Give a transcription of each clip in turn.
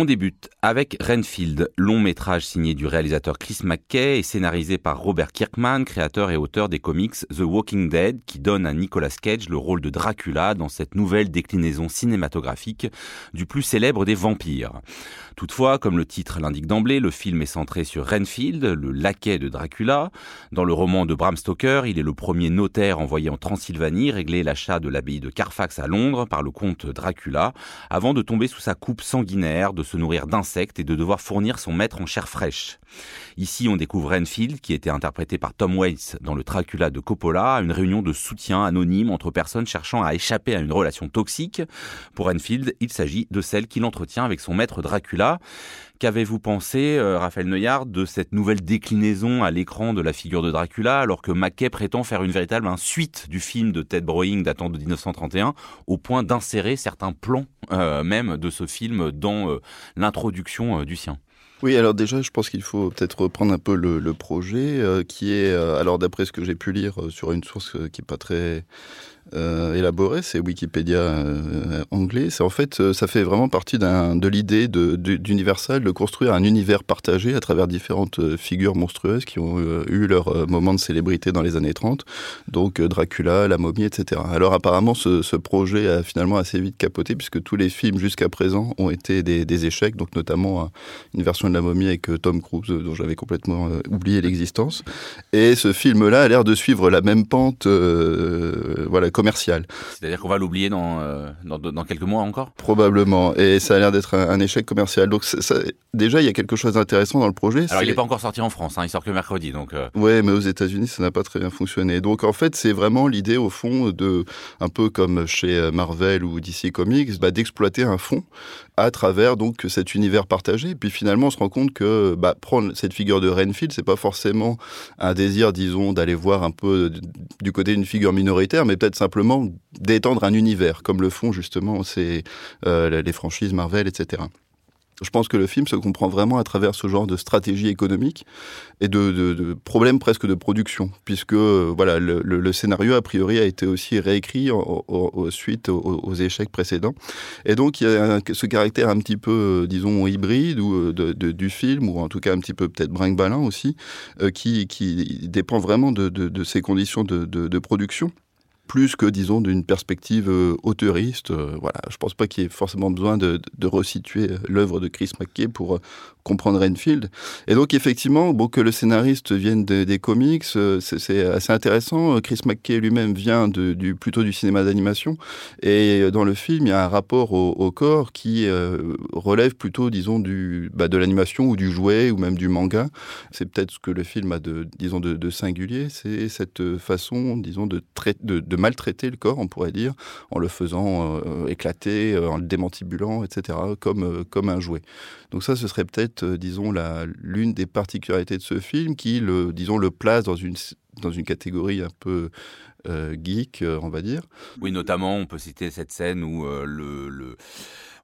On débute avec Renfield, long métrage signé du réalisateur Chris McKay et scénarisé par Robert Kirkman, créateur et auteur des comics The Walking Dead, qui donne à Nicolas Cage le rôle de Dracula dans cette nouvelle déclinaison cinématographique du plus célèbre des vampires. Toutefois, comme le titre l'indique d'emblée, le film est centré sur Renfield, le laquais de Dracula. Dans le roman de Bram Stoker, il est le premier notaire envoyé en Transylvanie régler l'achat de l'abbaye de Carfax à Londres par le comte Dracula, avant de tomber sous sa coupe sanguinaire, de se nourrir d'insectes et de devoir fournir son maître en chair fraîche. Ici, on découvre Renfield, qui était interprété par Tom Waits dans le Dracula de Coppola, une réunion de soutien anonyme entre personnes cherchant à échapper à une relation toxique. Pour Renfield, il s'agit de celle qu'il entretient avec son maître Dracula. Qu'avez-vous pensé, euh, Raphaël Neuillard, de cette nouvelle déclinaison à l'écran de la figure de Dracula, alors que Mackay prétend faire une véritable suite du film de Ted Browning datant de 1931, au point d'insérer certains plans euh, même de ce film dans euh, l'introduction du sien? Oui, alors déjà, je pense qu'il faut peut-être reprendre un peu le, projet, qui est, alors d'après ce que j'ai pu lire sur une source qui n'est pas très euh, élaboré, c'est Wikipédia euh, anglais. C'est en fait, euh, ça fait vraiment partie de l'idée d'Universal de, construire un univers partagé à travers différentes figures monstrueuses qui ont eu leur moment de célébrité dans les années 30, donc Dracula, la momie, etc. Alors apparemment, ce, projet a finalement assez vite capoté puisque tous les films jusqu'à présent ont été des, échecs, donc notamment une version de la momie avec Tom Cruise dont j'avais complètement oublié l'existence. Et ce film-là a l'air de suivre la même pente, voilà commercial. C'est-à-dire qu'on va l'oublier dans, euh, dans, quelques mois encore? Probablement. Et ça a l'air d'être un, échec commercial. Donc déjà, il y a quelque chose d'intéressant dans le projet. Alors, il n'est pas encore sorti en France, hein, il sort que mercredi. Donc, euh. Oui, mais aux États-Unis, ça n'a pas très bien fonctionné. Donc en fait, c'est vraiment l'idée, au fond, de, un peu comme chez euh, Marvel ou DC Comics, bah, d'exploiter un fond à travers donc cet univers partagé. Et puis finalement, on se rend compte que bah, prendre cette figure de Renfield, c'est pas forcément un désir, disons, d'aller voir un peu du côté d'une figure minoritaire, mais peut-être simplement d'étendre un univers, comme le font justement ces, euh, les franchises Marvel, etc. Je pense que le film se comprend vraiment à travers ce genre de stratégie économique et de, problèmes presque de production, puisque voilà le, scénario a priori a été aussi réécrit suite aux, échecs précédents, et donc il y a ce caractère un petit peu, disons, hybride ou du film, ou en tout cas un petit peu peut-être brinque-ballin aussi, euh, qui, qui, dépend vraiment de, ces conditions de production plus que, disons, d'une perspective euh, auteuriste. Euh, voilà, je pense pas qu'il y ait forcément besoin de, de resituer euh, l'œuvre de Chris McKay pour comprendre Renfield. Et donc, effectivement, bon, que le scénariste vienne des comics, c'est assez intéressant. Chris McKay lui-même vient du, plutôt du cinéma d'animation. Et dans le film, il y a un rapport au, corps qui relève plutôt, disons, du, bah, de l'animation ou du jouet ou même du manga. C'est peut-être ce que le film a de, disons, de, singulier. C'est cette façon, disons, de, maltraiter le corps, on pourrait dire, en le faisant euh, éclater, euh, en le démantibulant, etc., euh, comme un jouet. Donc ça, ce serait peut-être, disons, l'une des particularités de ce film qui, le, disons, le place dans une, dans une catégorie un peu geek, on va dire. Oui, notamment, on peut citer cette scène où le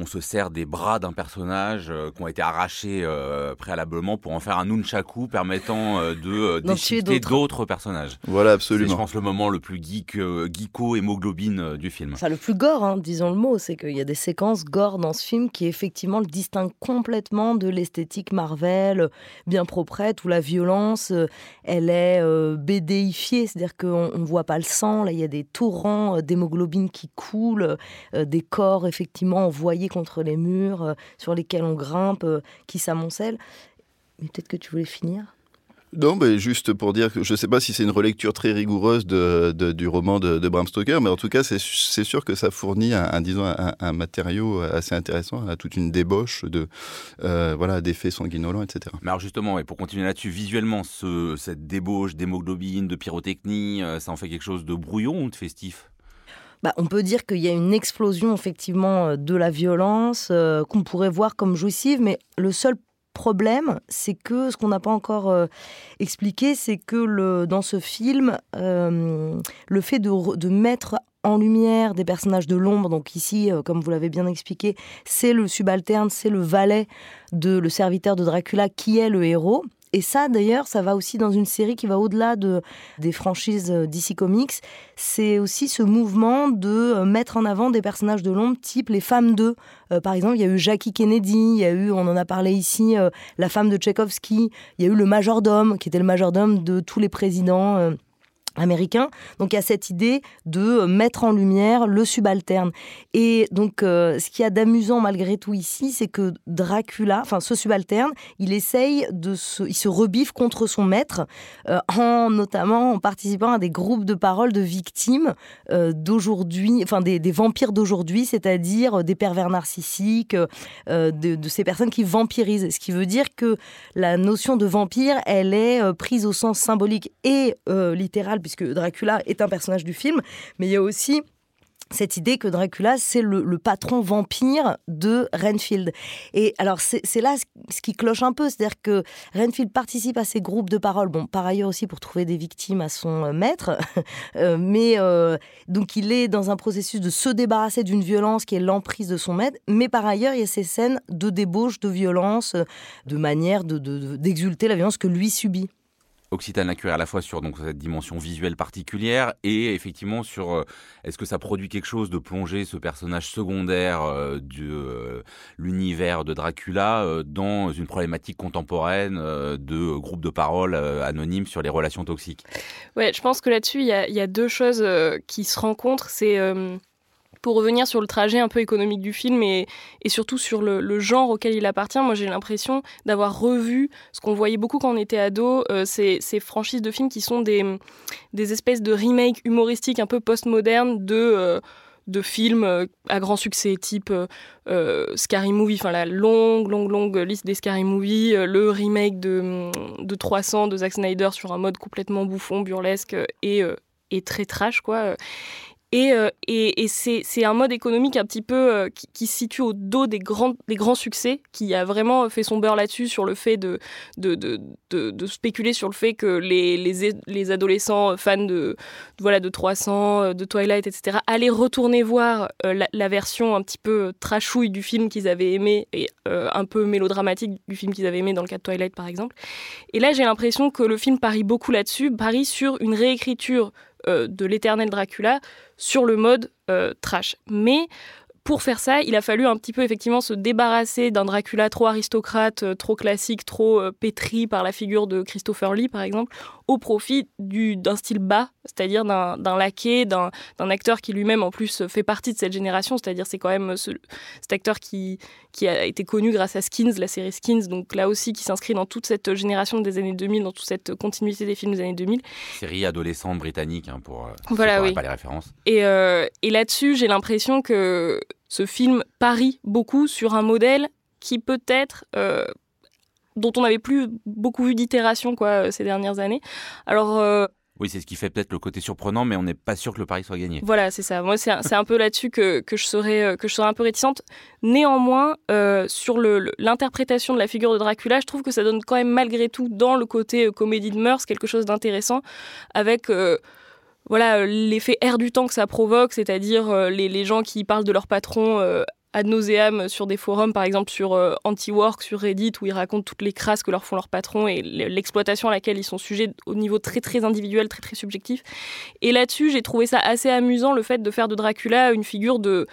on se sert des bras d'un personnage euh, qui ont été arrachés euh, préalablement pour en faire un nunchaku permettant euh, de déchiqueter d'autres personnages. Voilà, absolument. C'est, je pense, le moment le plus geek, geeko, hémoglobine du film. Ça, le plus gore, hein, disons le mot, c'est qu'il y a des séquences gore dans ce film qui, effectivement, le distinguent complètement de l'esthétique Marvel, bien proprette, où la violence, elle est bédéifiée, c'est-à-dire qu'on ne voit pas le sang, là, il y a des torrents d'hémoglobine qui coulent, des corps, effectivement, envoyés contre les murs, euh, sur lesquels on grimpe, euh, qui s'amoncellent. Mais peut-être que tu voulais finir? Non, mais juste pour dire que je ne sais pas si c'est une relecture très rigoureuse de, du roman de, Bram Stoker, mais en tout cas, c'est sûr que ça fournit un, disons, un, matériau assez intéressant, à toute une débauche de euh, voilà d'effets sanguinolents, etc. Mais alors justement, et pour continuer là-dessus, visuellement, ce, cette débauche d'hémoglobine, de pyrotechnie, ça en fait quelque chose de brouillon ou de festif? Bah, on peut dire qu'il y a une explosion effectivement euh, de la violence euh, qu'on pourrait voir comme jouissive, mais le seul problème, c'est que ce qu'on n'a pas encore euh, expliqué, c'est que dans ce film, le fait de, de, mettre en lumière des personnages de l'ombre, donc ici, comme vous l'avez bien expliqué, c'est le subalterne, c'est le valet de le serviteur de Dracula qui est le héros Et ça, d'ailleurs, ça va aussi dans une série qui va au-delà de, des franchises euh, DC Comics. C'est aussi ce mouvement de euh, mettre en avant des personnages de l'ombre, type les femmes d'eux. Euh, par exemple, il y a eu Jackie Kennedy, il y a eu, on en a parlé ici, la femme de Tchaïkovski, il y a eu le majordome, qui était le majordome de tous les présidents américain. Donc il y a cette idée de euh, mettre en lumière le subalterne. Et donc euh, ce qu'il y a d'amusant malgré tout ici, c'est que Dracula, enfin ce subalterne, il essaye de se, il se rebiffe contre son maître, euh, en notamment en participant à des groupes de parole de victimes d'aujourd'hui, enfin des, vampires d'aujourd'hui, c'est-à-dire des pervers narcissiques, de, de, ces personnes qui vampirisent. Ce qui veut dire que la notion de vampire, elle est prise au sens symbolique et littéral puisque Dracula est un personnage du film, mais il y a aussi cette idée que Dracula, c'est le, patron vampire de Renfield. Et alors, c'est là ce qui cloche un peu, c'est-à-dire que Renfield participe à ces groupes de parole, bon, par ailleurs aussi pour trouver des victimes à son euh, maître, euh, mais euh, donc il est dans un processus de se débarrasser d'une violence qui est l'emprise de son maître, mais par ailleurs, il y a ces scènes de débauche, de violence, de manière d'exulter la violence que lui subit. Occitane Lacurie à la fois sur donc cette dimension visuelle particulière et effectivement sur euh, est-ce que ça produit quelque chose de plonger ce personnage secondaire euh, de euh, l'univers de Dracula dans une problématique contemporaine de groupe de parole anonyme sur les relations toxiques? Ouais, je pense que là-dessus il y, y, a deux choses qui se rencontrent, c'est pour revenir sur le trajet un peu économique du film et, surtout sur le, genre auquel il appartient, moi j'ai l'impression d'avoir revu ce qu'on voyait beaucoup quand on était ado, euh, ces, franchises de films qui sont des, espèces de remakes humoristiques un peu post-modernes de, euh, de films euh, à grand succès, type Scary Movie, enfin la longue, longue, longue liste des Scary Movie, le remake de, de 300 de Zack Snyder sur un mode complètement bouffon, burlesque et, et très trash, quoi. Euh, et, et, c'est un mode économique un petit peu euh, qui, se situe au dos des grands, des grands succès, qui a vraiment fait son beurre là-dessus, sur le fait de de, de, de, spéculer sur le fait que les, les, les adolescents fans de, voilà, de 300, euh, de Twilight, etc., allaient retourner voir la, version un petit peu trashouille du film qu'ils avaient aimé, et un peu mélodramatique du film qu'ils avaient aimé dans le cas de Twilight, par exemple. Et là, j'ai l'impression que le film parie beaucoup là-dessus, parie sur une réécriture euh, de l'éternel Dracula sur le mode euh, trash. Mais pour faire ça, il a fallu un petit peu effectivement se débarrasser d'un Dracula trop aristocrate, euh, trop classique, trop euh, pétri par la figure de Christopher Lee, par exemple, au profit d'un style bas, c'est-à-dire d'un laquais, d'un acteur qui lui-même en plus fait partie de cette génération, c'est-à-dire c'est quand même ce, cet acteur qui, qui a été connu grâce à Skins, la série Skins, donc là aussi qui s'inscrit dans toute cette génération des années 2000, dans toute cette continuité des films des années 2000. Série adolescente britannique, hein, pour euh, voilà, oui. pas les références. Et, et là-dessus, j'ai l'impression que ce film parie beaucoup sur un modèle qui peut-être euh, dont on n'avait plus beaucoup vu d'itération quoi euh, ces dernières années. Alors euh, oui, c'est ce qui fait peut-être le côté surprenant, mais on n'est pas sûr que le pari soit gagné. Voilà, c'est ça. Moi, c'est un, un, peu là-dessus que, que, je serais, que je serais un peu réticente. Néanmoins, sur l'interprétation de la figure de Dracula, je trouve que ça donne quand même malgré tout, dans le côté comédie de mœurs, quelque chose d'intéressant, avec voilà l'effet air du temps que ça provoque, c'est-à-dire euh, les, les, gens qui parlent de leur patron euh, ad nauseam sur des forums, par exemple sur euh, Anti-Work, sur Reddit, où ils racontent toutes les crasses que leur font leurs patrons et l'exploitation à laquelle ils sont sujets au niveau très très individuel, très très subjectif. Et là-dessus, j'ai trouvé ça assez amusant le fait de faire de Dracula une figure de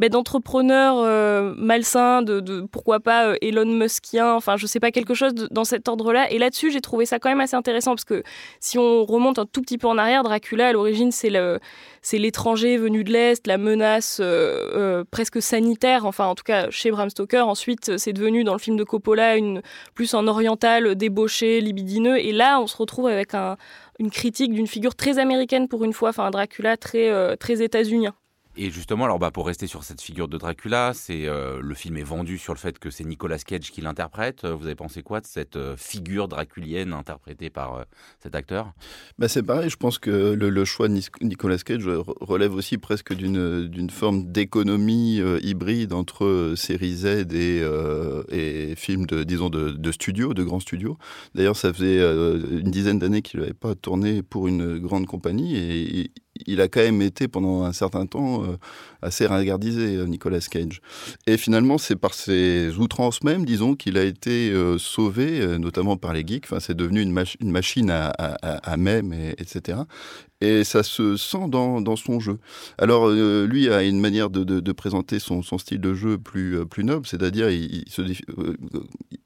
ben, d'entrepreneur euh, malsain, de, de, pourquoi pas euh, Elon Muskien, enfin je sais pas quelque chose dans cet ordre-là. Et là-dessus, j'ai trouvé ça quand même assez intéressant parce que si on remonte un tout petit peu en arrière, Dracula à l'origine c'est l'étranger venu de l'Est, la menace euh, presque sanitaire, enfin en tout cas chez Bram Stoker. Ensuite, c'est devenu dans le film de Coppola une, plus un oriental débauché, libidineux. Et là, on se retrouve avec un, une critique d'une figure très américaine pour une fois, enfin un Dracula très, très états-unien. Et justement, alors bah, pour rester sur cette figure de Dracula, c'est euh, le film est vendu sur le fait que c'est Nicolas Cage qui l'interprète. Euh, vous avez pensé quoi de cette euh, figure draculienne interprétée par cet acteur? Bah C'est pareil, je pense que le, choix de Nicolas Cage relève aussi presque d'une forme d'économie hybride entre série Z et, et films de, disons, de, de studio, de grands studios. D'ailleurs, ça faisait une dizaine d'années qu'il n'avait pas tourné pour une grande compagnie et il, a quand même été pendant un certain temps assez ringardisé, Nicolas Cage. Et finalement, c'est par ses outrances même, disons, qu'il a été sauvé, notamment par les geeks. Enfin, c'est devenu une, machine à, à, et, etc et ça se sent dans, dans son jeu. Alors euh, lui a une manière de, de, présenter son, son, style de jeu plus, euh, plus noble, c'est-à-dire il, se, euh,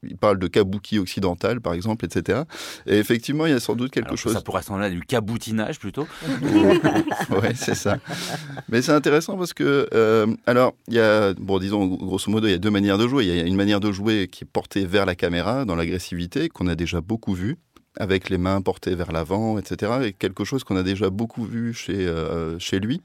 il parle de kabuki occidental par exemple, etc. Et effectivement il y a sans doute quelque chose. Ça pourrait ressembler à du caboutinage plutôt. oui, c'est ça. Mais c'est intéressant parce que alors il y a bon disons grosso modo il y a deux manières de jouer. Il y a une manière de jouer qui est portée vers la caméra dans l'agressivité qu'on a déjà beaucoup vu avec les mains portées vers l'avant, etc. Et quelque chose qu'on a déjà beaucoup vu chez, euh, chez lui.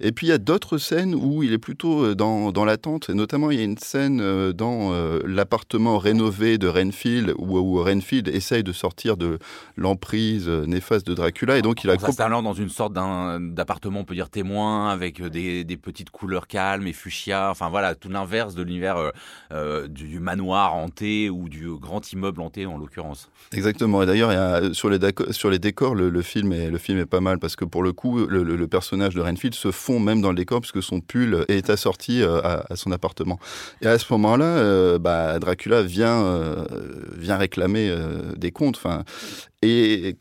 Et puis il y a d'autres scènes où il est plutôt euh, dans, dans l'attente. Et notamment, il y a une scène euh, dans l'appartement rénové de Renfield où, où, Renfield essaye de sortir de l'emprise néfaste de Dracula. Et donc il a. S'installant dans une sorte d'appartement, on peut dire témoin, avec des, des, petites couleurs calmes et fuchsia. Enfin voilà, tout l'inverse de l'univers du manoir hanté ou du grand immeuble hanté en l'occurrence. Exactement. Et d'ailleurs, sur, les décors, le, film est, le film pas mal parce que pour le coup, le, personnage de Renfield se fond même dans le décor puisque son pull est assorti euh, à, son appartement. Et à ce moment-là, euh, bah, Dracula vient, euh, réclamer des comptes. Et,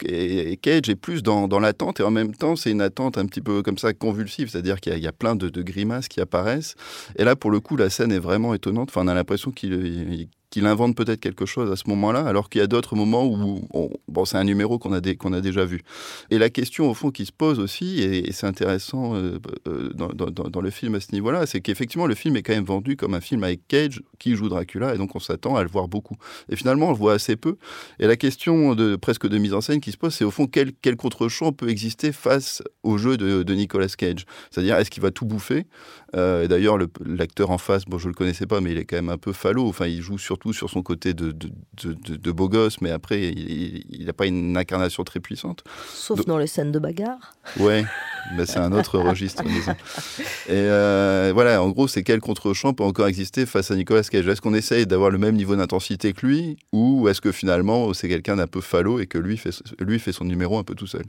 Cage est plus dans, l'attente et en même temps c'est une attente un petit peu comme ça convulsive, c'est-à-dire qu'il y, a plein de, de, grimaces qui apparaissent. Et là pour le coup la scène est vraiment étonnante. Enfin on a l'impression qu'il qu'il invente peut-être quelque chose à ce moment-là, alors qu'il y a d'autres moments où, bon, c'est un numéro qu'on a, déjà vu. Et la question, au fond, qui se pose aussi, et, c'est intéressant euh, euh, dans, le film à ce niveau-là, c'est qu'effectivement, le film est quand même vendu comme un film avec Cage qui joue Dracula, et donc on s'attend à le voir beaucoup. Et finalement, on le voit assez peu. Et la question de, presque de mise en scène qui se pose, c'est au fond, quel, quel contre-champ peut exister face au jeu de, de Nicolas Cage? C'est-à-dire, est-ce qu'il va tout bouffer? Euh, et D'ailleurs, l'acteur en face, bon, je le connaissais pas, mais il est quand même un peu falot. Enfin, il joue surtout sur son côté de, de, beau gosse, mais après, il n'a pas une incarnation très puissante. Sauf dans les scènes de bagarre. Ouais, mais c'est un autre registre. Et euh, voilà, en gros, c'est quel contre-champ peut encore exister face à Nicolas Cage? Est-ce qu'on essaye d'avoir le même niveau d'intensité que lui, ou est-ce que finalement, c'est quelqu'un d'un peu falot et que lui fait, lui fait son numéro un peu tout seul?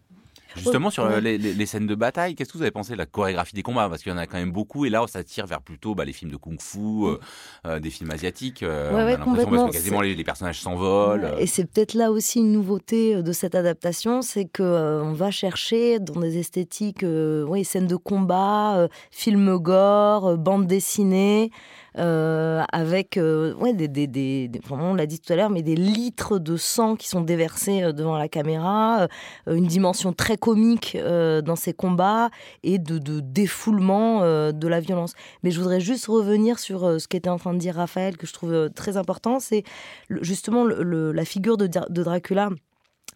Justement, sur euh, les, scènes de bataille, qu'est-ce que vous avez pensé de la chorégraphie des combats? Parce qu'il y en a quand même beaucoup, et là, ça tire vers plutôt bah, les films de kung-fu, euh, euh, des films asiatiques. on a l'impression que quasiment les, personnages s'envolent. Et c'est peut-être là aussi une nouveauté de cette adaptation, c'est qu'on va chercher dans des esthétiques, oui, scènes de combat, films gore, bande dessinée. Euh, avec euh, ouais, des, des, des, on l'a dit tout à l'heure, mais des litres de sang qui sont déversés euh, devant la caméra, une dimension très comique dans ces combats et de, de défoulement de la violence. Mais je voudrais juste revenir sur ce qu'était en train de dire Raphaël, que je trouve très important, c'est justement la figure de, de Dracula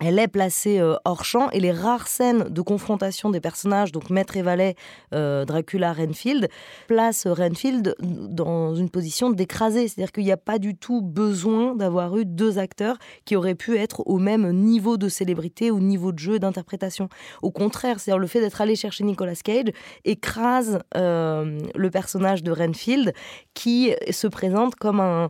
elle est placée euh, hors champ et les rares scènes de confrontation des personnages, donc Maître et Valet, euh, Dracula, Renfield, placent Renfield dans une position d'écraser. C'est-à-dire qu'il n'y a pas du tout besoin d'avoir eu deux acteurs qui auraient pu être au même niveau de célébrité, au niveau de jeu, d'interprétation. Au contraire, c'est-à-dire le fait d'être allé chercher Nicolas Cage écrase euh, le personnage de Renfield qui se présente comme un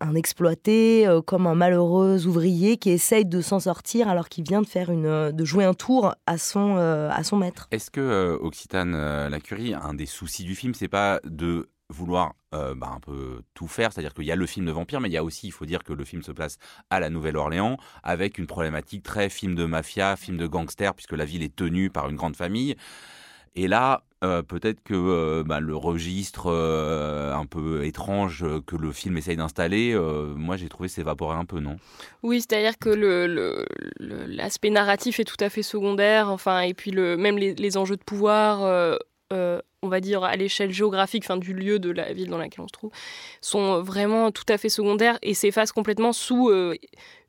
un exploité, euh, comme un malheureux ouvrier qui essaye de s'en sortir alors qu'il vient de faire une, euh, de jouer un tour à son, euh, à son maître. Est-ce que Occitane Lacurie, un des soucis du film, c'est pas de vouloir bah, un peu tout faire, c'est-à-dire qu'il y a le film de vampire, mais il y a aussi, il faut dire que le film se place à la Nouvelle-Orléans, avec une problématique très film de mafia, film de gangster, puisque la ville est tenue par une grande famille. Et là, euh, peut-être que euh, bah, le registre euh, un peu étrange que le film essaye d'installer, moi j'ai trouvé s'évaporer un peu, non? Oui, c'est-à-dire que l'aspect narratif est tout à fait secondaire, enfin, et puis même les, enjeux de pouvoir, on va dire à l'échelle géographique, enfin, du lieu de la ville dans laquelle on se trouve, sont vraiment tout à fait secondaires et s'effacent complètement sous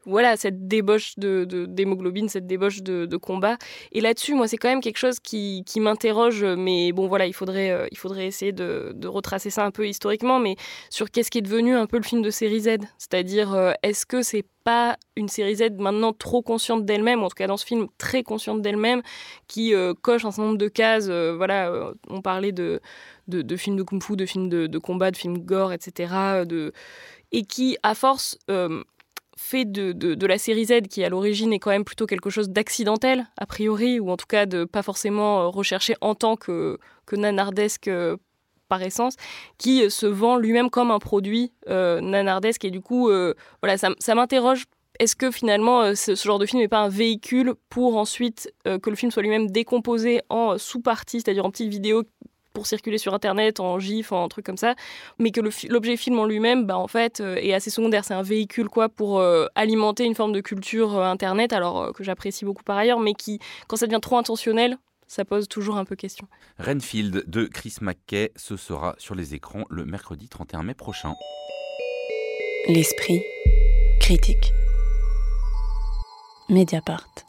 voilà, cette débauche d'hémoglobine, de, cette débauche de, combat. Et là-dessus, moi, c'est quand même quelque chose qui, m'interroge, mais bon, voilà, il faudrait, euh, il faudrait essayer de, retracer ça un peu historiquement, mais sur qu'est-ce qui est devenu un peu le film de série Z? C'est-à-dire, euh, est-ce que c'est pas une série Z maintenant trop consciente d'elle-même, en tout cas dans ce film très consciente d'elle-même, qui euh, coche un certain nombre de cases. voilà, on parlait de, de, films de kung-fu, de films de, combat, de films gore, etc. De, et qui, à force, fait de, de, la série Z, qui à l'origine est quand même plutôt quelque chose d'accidentel, a priori, ou en tout cas de pas forcément euh, recherché en tant que, que nanardesque euh, par essence, qui se vend lui-même comme un produit nanardesque. Et du coup, voilà, ça, ça m'interroge est-ce que finalement ce, genre de film n'est pas un véhicule pour ensuite que le film soit lui-même décomposé en sous-parties, c'est-à-dire en petites vidéos pour circuler sur Internet, en GIF, en truc comme ça, mais que l'objet film en lui-même, bah, en fait, euh, est assez secondaire. C'est un véhicule quoi pour euh, alimenter une forme de culture euh, Internet, alors que j'apprécie beaucoup par ailleurs, mais qui, quand ça devient trop intentionnel, ça pose toujours un peu question. Renfield de Chris McKay, ce sera sur les écrans le mercredi 31 mai prochain. L'esprit critique. Mediapart.